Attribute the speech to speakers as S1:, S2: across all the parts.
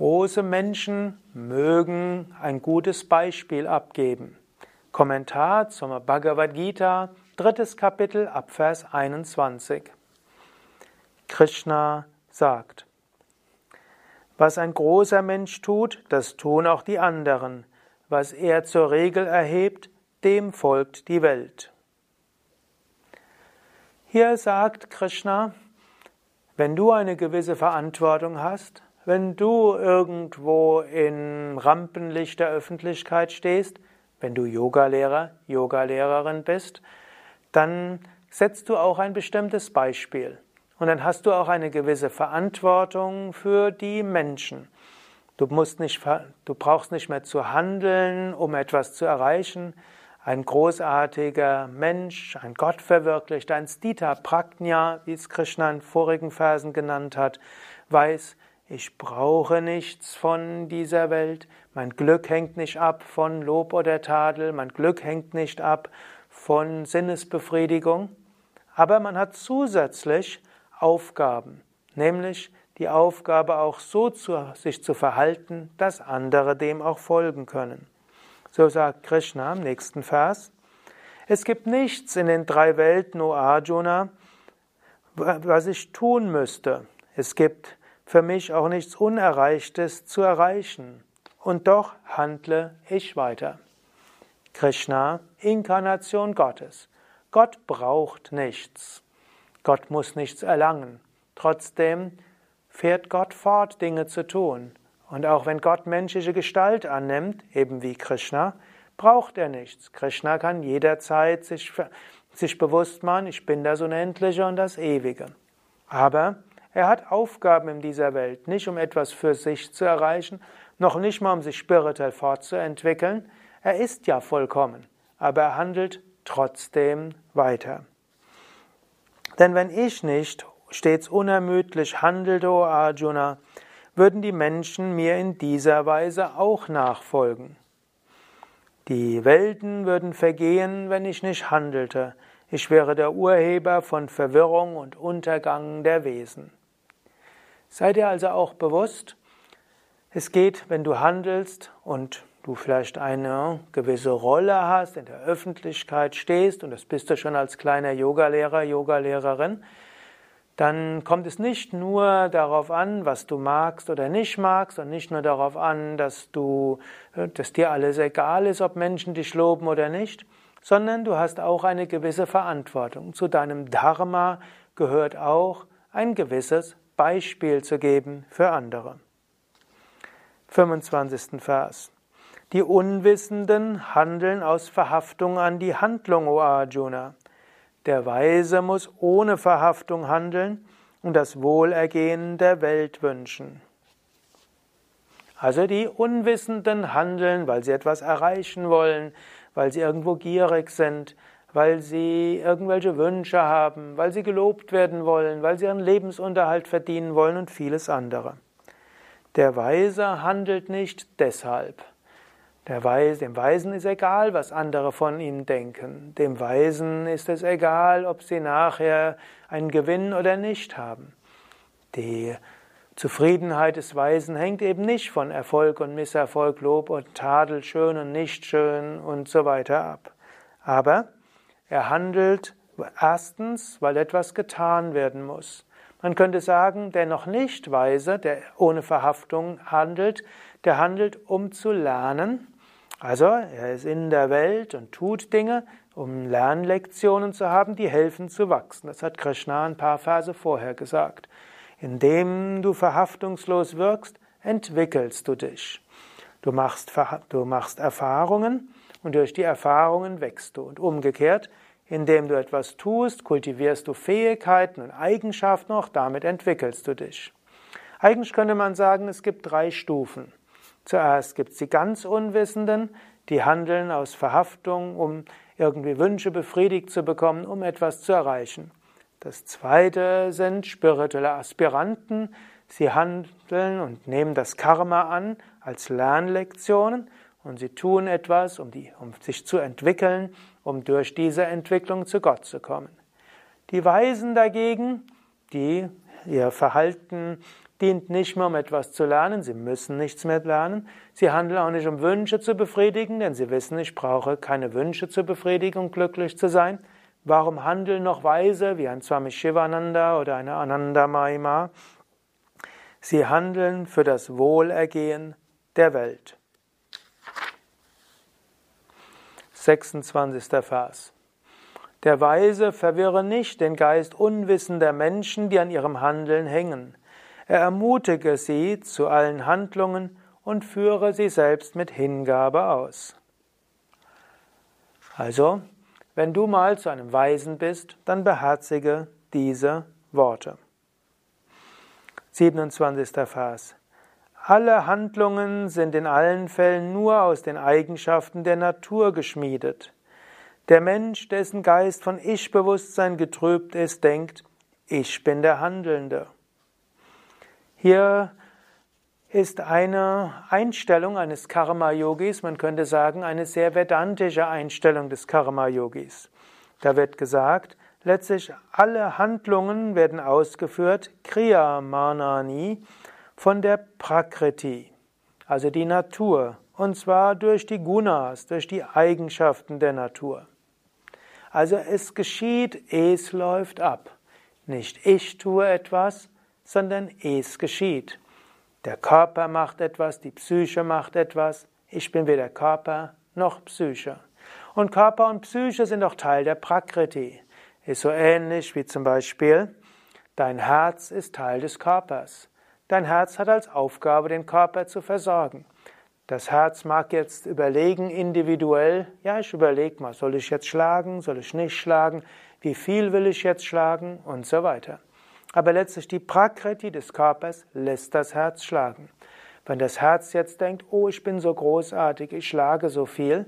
S1: Große Menschen mögen ein gutes Beispiel abgeben. Kommentar zum Bhagavad Gita, drittes Kapitel, Abvers 21. Krishna sagt, was ein großer Mensch tut, das tun auch die anderen. Was er zur Regel erhebt, dem folgt die Welt. Hier sagt Krishna, wenn du eine gewisse Verantwortung hast, wenn du irgendwo im Rampenlicht der Öffentlichkeit stehst, wenn du Yogalehrer, Yogalehrerin bist, dann setzt du auch ein bestimmtes Beispiel. Und dann hast du auch eine gewisse Verantwortung für die Menschen. Du, musst nicht, du brauchst nicht mehr zu handeln, um etwas zu erreichen. Ein großartiger Mensch, ein Gottverwirklichter, ein Stita Prajna, wie es Krishna in vorigen Versen genannt hat, weiß, ich brauche nichts von dieser Welt. Mein Glück hängt nicht ab von Lob oder Tadel. Mein Glück hängt nicht ab von Sinnesbefriedigung. Aber man hat zusätzlich Aufgaben, nämlich die Aufgabe auch so zu, sich zu verhalten, dass andere dem auch folgen können. So sagt Krishna im nächsten Vers. Es gibt nichts in den drei Welten, O Arjuna, was ich tun müsste. Es gibt für mich auch nichts Unerreichtes zu erreichen. Und doch handle ich weiter. Krishna, Inkarnation Gottes. Gott braucht nichts. Gott muss nichts erlangen. Trotzdem fährt Gott fort, Dinge zu tun. Und auch wenn Gott menschliche Gestalt annimmt, eben wie Krishna, braucht er nichts. Krishna kann jederzeit sich, sich bewusst machen, ich bin das Unendliche und das Ewige. Aber er hat Aufgaben in dieser Welt, nicht um etwas für sich zu erreichen, noch nicht mal um sich spirituell fortzuentwickeln. Er ist ja vollkommen, aber er handelt trotzdem weiter. Denn wenn ich nicht stets unermüdlich handelte, o Arjuna, würden die Menschen mir in dieser Weise auch nachfolgen. Die Welten würden vergehen, wenn ich nicht handelte. Ich wäre der Urheber von Verwirrung und Untergang der Wesen. Sei dir also auch bewusst, es geht, wenn du handelst und du vielleicht eine gewisse Rolle hast, in der Öffentlichkeit stehst, und das bist du schon als kleiner Yogalehrer, Yogalehrerin, dann kommt es nicht nur darauf an, was du magst oder nicht magst, und nicht nur darauf an, dass du, dass dir alles egal ist, ob Menschen dich loben oder nicht, sondern du hast auch eine gewisse Verantwortung. Zu deinem Dharma gehört auch ein gewisses Beispiel zu geben für andere. 25. Vers. Die Unwissenden handeln aus Verhaftung an die Handlung, O Arjuna. Der Weise muss ohne Verhaftung handeln und das Wohlergehen der Welt wünschen. Also die Unwissenden handeln, weil sie etwas erreichen wollen, weil sie irgendwo gierig sind, weil sie irgendwelche Wünsche haben, weil sie gelobt werden wollen, weil sie ihren Lebensunterhalt verdienen wollen und vieles andere. Der Weise handelt nicht deshalb. Weise, dem Weisen ist egal, was andere von ihm denken. Dem Weisen ist es egal, ob sie nachher einen Gewinn oder nicht haben. Die Zufriedenheit des Weisen hängt eben nicht von Erfolg und Misserfolg, Lob und Tadel, schön und nicht schön und so weiter ab. Aber er handelt erstens, weil etwas getan werden muss. Man könnte sagen, der noch nicht Weise, der ohne Verhaftung handelt, der handelt, um zu lernen. Also er ist in der Welt und tut Dinge, um Lernlektionen zu haben, die helfen zu wachsen. Das hat Krishna ein paar Verse vorher gesagt. Indem du verhaftungslos wirkst, entwickelst du dich. Du machst, du machst Erfahrungen und durch die Erfahrungen wächst du. Und umgekehrt, indem du etwas tust, kultivierst du Fähigkeiten und Eigenschaften, auch damit entwickelst du dich. Eigentlich könnte man sagen, es gibt drei Stufen. Zuerst gibt es die ganz Unwissenden, die handeln aus Verhaftung, um irgendwie Wünsche befriedigt zu bekommen, um etwas zu erreichen. Das zweite sind spirituelle Aspiranten. Sie handeln und nehmen das Karma an als Lernlektionen und sie tun etwas, um, die, um sich zu entwickeln, um durch diese Entwicklung zu Gott zu kommen. Die Weisen dagegen, die ihr Verhalten dient nicht mehr, um etwas zu lernen, sie müssen nichts mehr lernen. Sie handeln auch nicht, um Wünsche zu befriedigen, denn sie wissen, ich brauche keine Wünsche zu befriedigen, um glücklich zu sein. Warum handeln noch Weise wie ein Swami Shivananda oder eine Ananda Mahima? Sie handeln für das Wohlergehen der Welt. 26. Vers. Der Weise verwirre nicht den Geist unwissender Menschen, die an ihrem Handeln hängen. Er ermutige sie zu allen Handlungen und führe sie selbst mit Hingabe aus. Also, wenn du mal zu einem Weisen bist, dann beherzige diese Worte. 27. Vers. Alle Handlungen sind in allen Fällen nur aus den Eigenschaften der Natur geschmiedet. Der Mensch, dessen Geist von Ich-Bewusstsein getrübt ist, denkt, ich bin der Handelnde. Hier ist eine Einstellung eines Karma-Yogis, man könnte sagen, eine sehr vedantische Einstellung des Karma-Yogis. Da wird gesagt, letztlich alle Handlungen werden ausgeführt, Kriya Manani, von der Prakriti, also die Natur, und zwar durch die Gunas, durch die Eigenschaften der Natur. Also es geschieht, es läuft ab. Nicht ich tue etwas, sondern es geschieht. Der Körper macht etwas, die Psyche macht etwas. Ich bin weder Körper noch Psyche. Und Körper und Psyche sind auch Teil der Prakriti. Ist so ähnlich wie zum Beispiel, dein Herz ist Teil des Körpers. Dein Herz hat als Aufgabe, den Körper zu versorgen. Das Herz mag jetzt überlegen, individuell, ja, ich überlege mal, soll ich jetzt schlagen, soll ich nicht schlagen, wie viel will ich jetzt schlagen und so weiter. Aber letztlich die Prakriti des Körpers lässt das Herz schlagen. Wenn das Herz jetzt denkt, oh, ich bin so großartig, ich schlage so viel,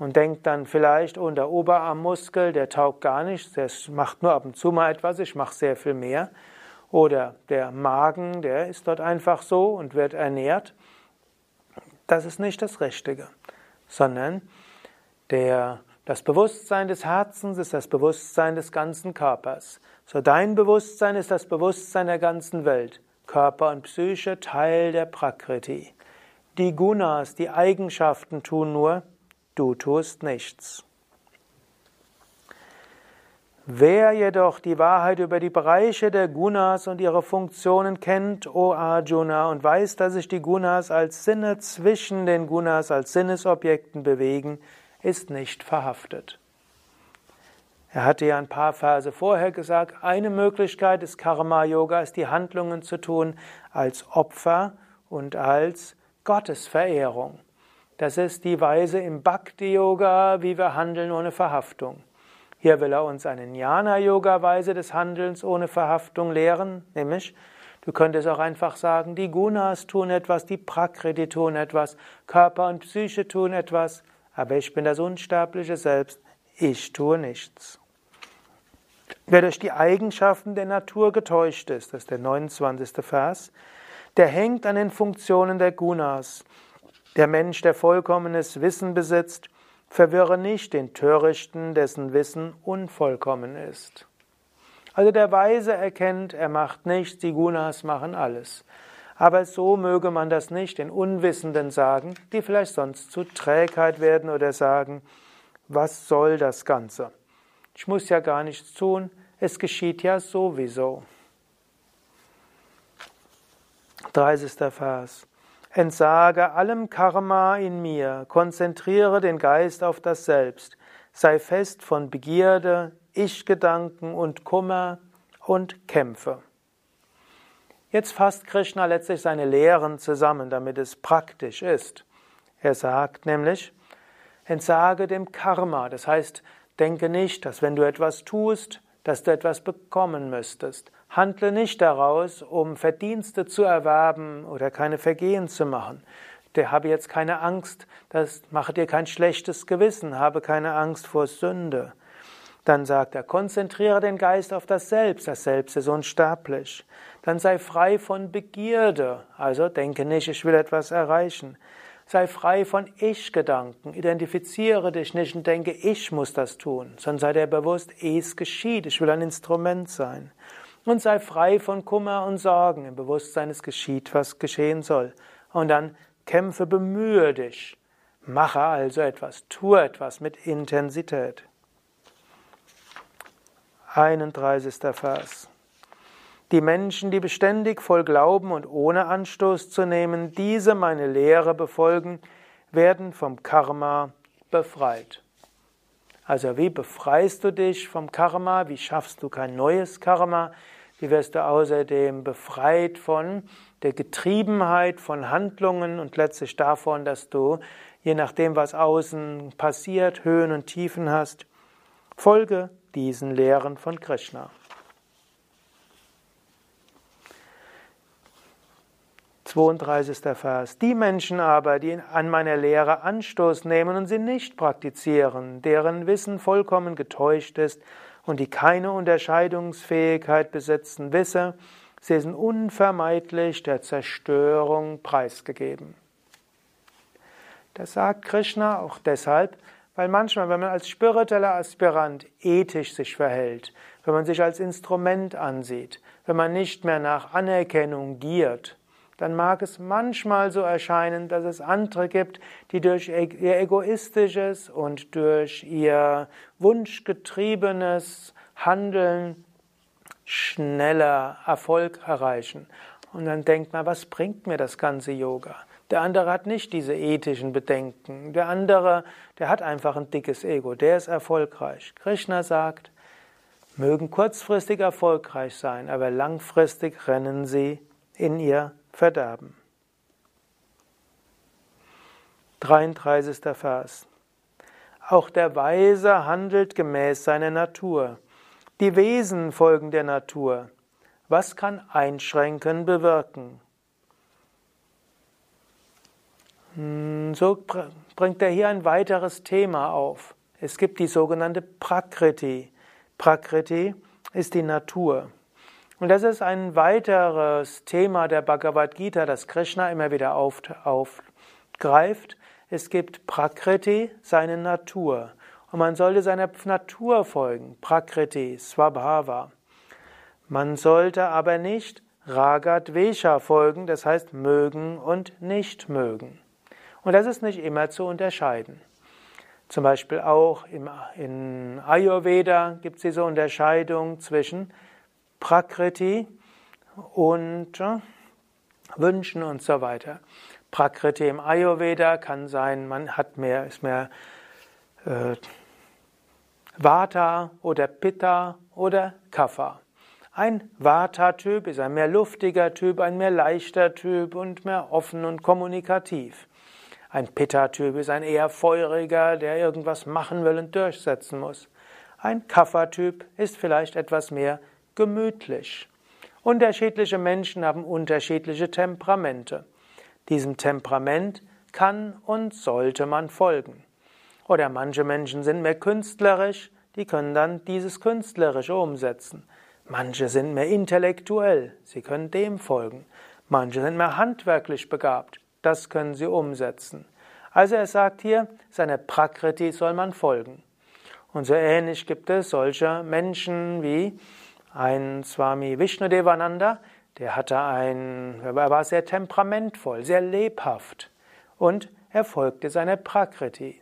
S1: und denkt dann vielleicht, oh, der Oberarmmuskel, der taugt gar nichts, der macht nur ab und zu mal etwas, ich mache sehr viel mehr. Oder der Magen, der ist dort einfach so und wird ernährt. Das ist nicht das Richtige, sondern der, das Bewusstsein des Herzens ist das Bewusstsein des ganzen Körpers. So dein Bewusstsein ist das Bewusstsein der ganzen Welt. Körper und Psyche Teil der Prakriti. Die Gunas, die Eigenschaften tun nur, du tust nichts. Wer jedoch die Wahrheit über die Bereiche der Gunas und ihre Funktionen kennt, o Arjuna, und weiß, dass sich die Gunas als Sinne zwischen den Gunas als Sinnesobjekten bewegen, ist nicht verhaftet. Er hatte ja ein paar Verse vorher gesagt, eine Möglichkeit des Karma-Yoga ist, die Handlungen zu tun als Opfer und als Gottesverehrung. Das ist die Weise im Bhakti-Yoga, wie wir handeln ohne Verhaftung. Hier will er uns eine Jnana-Yoga-Weise des Handelns ohne Verhaftung lehren, nämlich Du könntest auch einfach sagen, die Gunas tun etwas, die Prakriti tun etwas, Körper und Psyche tun etwas, aber ich bin das unsterbliche Selbst, ich tue nichts. Wer durch die Eigenschaften der Natur getäuscht ist, das ist der 29. Vers, der hängt an den Funktionen der Gunas. Der Mensch, der vollkommenes Wissen besitzt, Verwirre nicht den Törichten, dessen Wissen unvollkommen ist. Also der Weise erkennt, er macht nichts, die Gunas machen alles. Aber so möge man das nicht den Unwissenden sagen, die vielleicht sonst zu Trägheit werden oder sagen, was soll das Ganze? Ich muss ja gar nichts tun, es geschieht ja sowieso. 30. Vers. Entsage allem Karma in mir, konzentriere den Geist auf das Selbst, sei fest von Begierde, Ich-Gedanken und Kummer und kämpfe. Jetzt fasst Krishna letztlich seine Lehren zusammen, damit es praktisch ist. Er sagt nämlich, entsage dem Karma, das heißt, denke nicht, dass wenn du etwas tust, dass du etwas bekommen müsstest. Handle nicht daraus, um Verdienste zu erwerben oder keine Vergehen zu machen. Der habe jetzt keine Angst, das mache dir kein schlechtes Gewissen, habe keine Angst vor Sünde. Dann sagt er, konzentriere den Geist auf das Selbst, das Selbst ist unsterblich. Dann sei frei von Begierde, also denke nicht, ich will etwas erreichen. Sei frei von Ich-Gedanken. Identifiziere dich nicht und denke, ich muss das tun, sondern sei dir bewusst, es geschieht. Ich will ein Instrument sein. Und sei frei von Kummer und Sorgen. Im Bewusstsein, es geschieht, was geschehen soll. Und dann kämpfe, bemühe dich. Mache also etwas, tue etwas mit Intensität. 31. Vers. Die Menschen, die beständig voll Glauben und ohne Anstoß zu nehmen, diese meine Lehre befolgen, werden vom Karma befreit. Also wie befreist du dich vom Karma? Wie schaffst du kein neues Karma? Wie wirst du außerdem befreit von der Getriebenheit von Handlungen und letztlich davon, dass du, je nachdem, was außen passiert, Höhen und Tiefen hast? Folge diesen Lehren von Krishna. 32. Vers. Die Menschen aber, die an meiner Lehre Anstoß nehmen und sie nicht praktizieren, deren Wissen vollkommen getäuscht ist und die keine Unterscheidungsfähigkeit besitzen, wisse, sie sind unvermeidlich der Zerstörung preisgegeben. Das sagt Krishna auch deshalb, weil manchmal, wenn man als spiritueller Aspirant ethisch sich verhält, wenn man sich als Instrument ansieht, wenn man nicht mehr nach Anerkennung giert, dann mag es manchmal so erscheinen, dass es andere gibt, die durch ihr egoistisches und durch ihr wunschgetriebenes Handeln schneller Erfolg erreichen. Und dann denkt man, was bringt mir das ganze Yoga? Der andere hat nicht diese ethischen Bedenken. Der andere, der hat einfach ein dickes Ego. Der ist erfolgreich. Krishna sagt, mögen kurzfristig erfolgreich sein, aber langfristig rennen sie in ihr Verderben. 33. Vers. Auch der Weise handelt gemäß seiner Natur. Die Wesen folgen der Natur. Was kann Einschränken bewirken? Hm, so bringt er hier ein weiteres Thema auf. Es gibt die sogenannte Prakriti. Prakriti ist die Natur. Und das ist ein weiteres Thema der Bhagavad Gita, das Krishna immer wieder aufgreift. Es gibt Prakriti, seine Natur. Und man sollte seiner Natur folgen. Prakriti, Swabhava. Man sollte aber nicht Ragadvesha folgen, das heißt mögen und nicht mögen. Und das ist nicht immer zu unterscheiden. Zum Beispiel auch im, in Ayurveda gibt es diese Unterscheidung zwischen Prakriti und äh, Wünschen und so weiter. Prakriti im Ayurveda kann sein, man hat mehr, ist mehr äh, Vata oder Pitta oder Kapha. Ein Vata-Typ ist ein mehr luftiger Typ, ein mehr leichter Typ und mehr offen und kommunikativ. Ein Pitta-Typ ist ein eher feuriger, der irgendwas machen will und durchsetzen muss. Ein Kapha-Typ ist vielleicht etwas mehr gemütlich. Unterschiedliche Menschen haben unterschiedliche Temperamente. Diesem Temperament kann und sollte man folgen. Oder manche Menschen sind mehr künstlerisch, die können dann dieses Künstlerische umsetzen. Manche sind mehr intellektuell, sie können dem folgen. Manche sind mehr handwerklich begabt, das können sie umsetzen. Also er sagt hier, seiner Prakriti soll man folgen. Und so ähnlich gibt es solche Menschen wie ein Swami Vishnudevananda, der hatte ein, er war sehr temperamentvoll, sehr lebhaft und er folgte seiner Prakriti.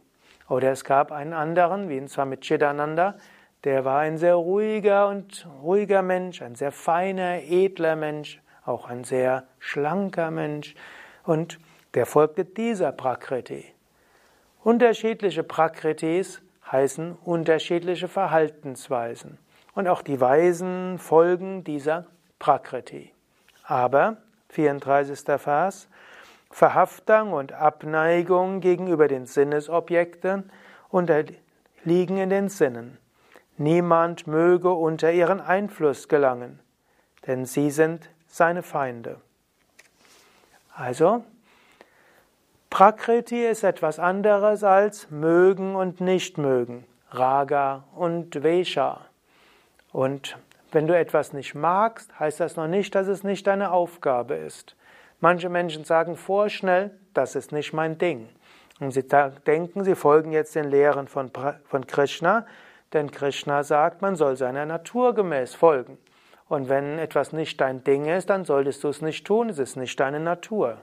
S1: Oder es gab einen anderen, wie ein Swami Chidananda, der war ein sehr ruhiger und ruhiger Mensch, ein sehr feiner, edler Mensch, auch ein sehr schlanker Mensch und der folgte dieser Prakriti. Unterschiedliche Prakritis heißen unterschiedliche Verhaltensweisen und auch die Weisen folgen dieser Prakriti. Aber, 34. Vers, Verhaftung und Abneigung gegenüber den Sinnesobjekten unterliegen in den Sinnen. Niemand möge unter ihren Einfluss gelangen, denn sie sind seine Feinde. Also, Prakriti ist etwas anderes als mögen und nicht mögen, Raga und Vesha. Und wenn du etwas nicht magst, heißt das noch nicht, dass es nicht deine Aufgabe ist. Manche Menschen sagen vorschnell, das ist nicht mein Ding. Und sie denken, sie folgen jetzt den Lehren von, von Krishna, denn Krishna sagt, man soll seiner Natur gemäß folgen. Und wenn etwas nicht dein Ding ist, dann solltest du es nicht tun, es ist nicht deine Natur.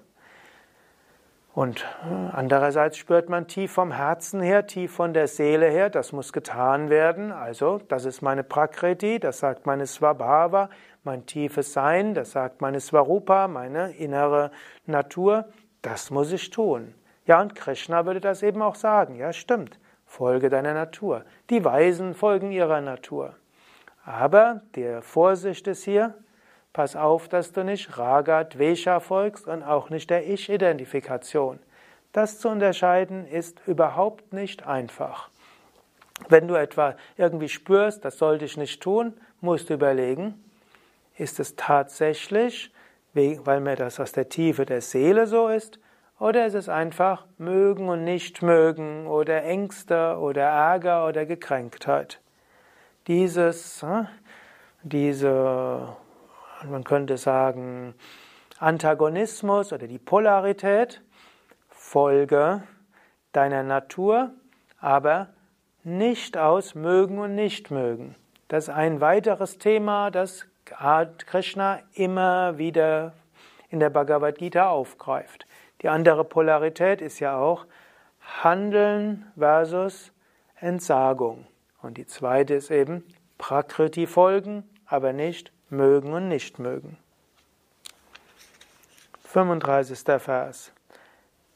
S1: Und äh, andererseits spürt man tief vom Herzen her, tief von der Seele her, das muss getan werden. Also, das ist meine Prakriti, das sagt meine Swabhava, mein tiefes Sein, das sagt meine Swarupa, meine innere Natur, das muss ich tun. Ja, und Krishna würde das eben auch sagen. Ja, stimmt. Folge deiner Natur. Die Weisen folgen ihrer Natur. Aber der Vorsicht ist hier, Pass auf, dass du nicht Raga, Dvesha folgst und auch nicht der Ich-Identifikation. Das zu unterscheiden ist überhaupt nicht einfach. Wenn du etwa irgendwie spürst, das sollte ich nicht tun, musst du überlegen, ist es tatsächlich, weil mir das aus der Tiefe der Seele so ist, oder ist es einfach mögen und nicht mögen oder Ängste oder Ärger oder Gekränktheit? Dieses, hm, man könnte sagen, Antagonismus oder die Polarität, Folge deiner Natur, aber nicht aus mögen und nicht mögen. Das ist ein weiteres Thema, das Krishna immer wieder in der Bhagavad Gita aufgreift. Die andere Polarität ist ja auch Handeln versus Entsagung. Und die zweite ist eben Prakriti folgen, aber nicht mögen und nicht mögen. 35. Vers.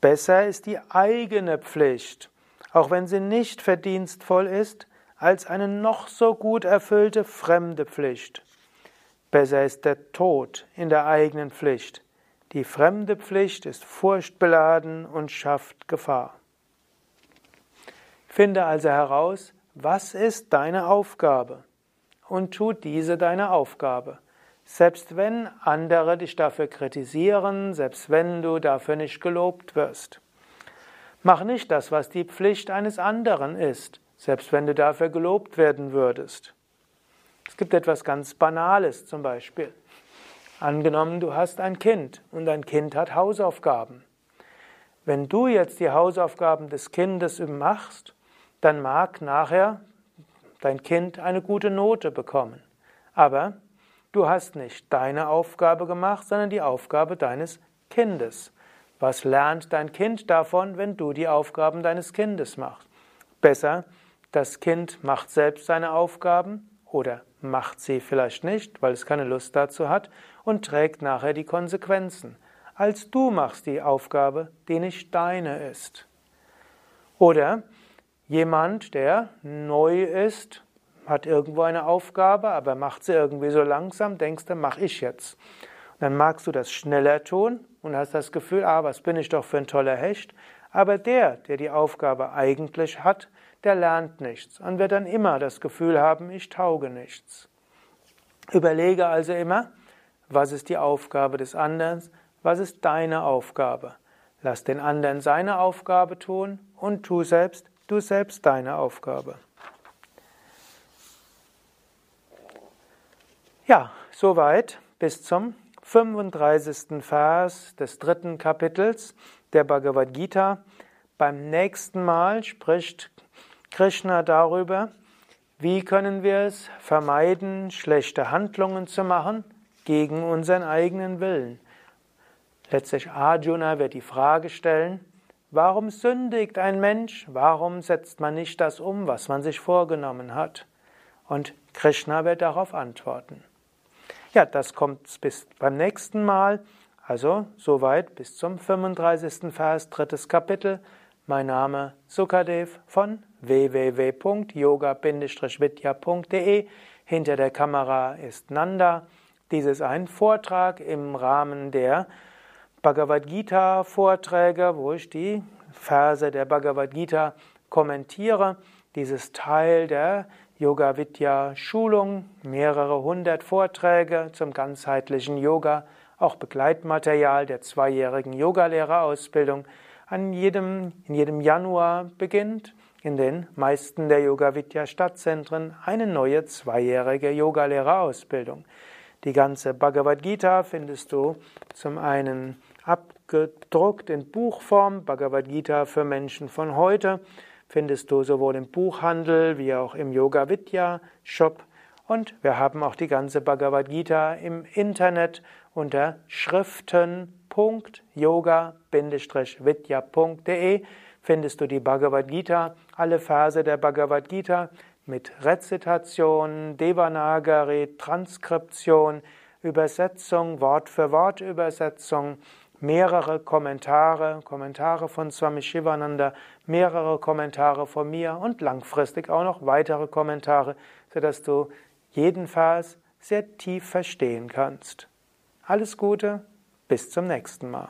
S1: Besser ist die eigene Pflicht, auch wenn sie nicht verdienstvoll ist, als eine noch so gut erfüllte fremde Pflicht. Besser ist der Tod in der eigenen Pflicht. Die fremde Pflicht ist furchtbeladen und schafft Gefahr. Finde also heraus, was ist deine Aufgabe? Und tu diese deine Aufgabe. Selbst wenn andere dich dafür kritisieren, selbst wenn du dafür nicht gelobt wirst. Mach nicht das, was die Pflicht eines anderen ist, selbst wenn du dafür gelobt werden würdest. Es gibt etwas ganz Banales zum Beispiel. Angenommen, du hast ein Kind und dein Kind hat Hausaufgaben. Wenn du jetzt die Hausaufgaben des Kindes machst, dann mag nachher dein Kind eine gute Note bekommen. Aber du hast nicht deine Aufgabe gemacht, sondern die Aufgabe deines Kindes. Was lernt dein Kind davon, wenn du die Aufgaben deines Kindes machst? Besser, das Kind macht selbst seine Aufgaben oder macht sie vielleicht nicht, weil es keine Lust dazu hat und trägt nachher die Konsequenzen, als du machst die Aufgabe, die nicht deine ist. Oder Jemand, der neu ist, hat irgendwo eine Aufgabe, aber macht sie irgendwie so langsam, denkst du, mach ich jetzt. Und dann magst du das schneller tun und hast das Gefühl, ah, was bin ich doch für ein toller Hecht. Aber der, der die Aufgabe eigentlich hat, der lernt nichts und wird dann immer das Gefühl haben, ich tauge nichts. Überlege also immer, was ist die Aufgabe des anderen, was ist deine Aufgabe. Lass den anderen seine Aufgabe tun und tu selbst du selbst deine Aufgabe. Ja, soweit bis zum 35. Vers des dritten Kapitels der Bhagavad Gita. Beim nächsten Mal spricht Krishna darüber, wie können wir es vermeiden, schlechte Handlungen zu machen gegen unseren eigenen Willen. Letztlich Arjuna wird die Frage stellen, Warum sündigt ein Mensch? Warum setzt man nicht das um, was man sich vorgenommen hat? Und Krishna wird darauf antworten. Ja, das kommt bis beim nächsten Mal. Also soweit bis zum 35. Vers, drittes Kapitel. Mein Name Sukadev von www.yoga-vidya.de. Hinter der Kamera ist Nanda. Dies ist ein Vortrag im Rahmen der Bhagavad Gita Vorträge, wo ich die Verse der Bhagavad Gita kommentiere. Dieses Teil der Yoga Vidya Schulung, mehrere hundert Vorträge zum ganzheitlichen Yoga, auch Begleitmaterial der zweijährigen Yogalehrerausbildung an jedem, in jedem Januar beginnt in den meisten der Yoga Vidya Stadtzentren eine neue zweijährige Yogalehrerausbildung. Die ganze Bhagavad Gita findest du zum einen abgedruckt in Buchform, Bhagavad Gita für Menschen von heute, findest du sowohl im Buchhandel wie auch im Yoga Vidya Shop. Und wir haben auch die ganze Bhagavad Gita im Internet unter schriften.yoga-vidya.de findest du die Bhagavad Gita, alle Verse der Bhagavad Gita mit Rezitation, Devanagari, Transkription, Übersetzung, Wort für Wort Übersetzung, mehrere Kommentare, Kommentare von Swami Shivananda, mehrere Kommentare von mir und langfristig auch noch weitere Kommentare, sodass du jeden Vers sehr tief verstehen kannst. Alles Gute, bis zum nächsten Mal.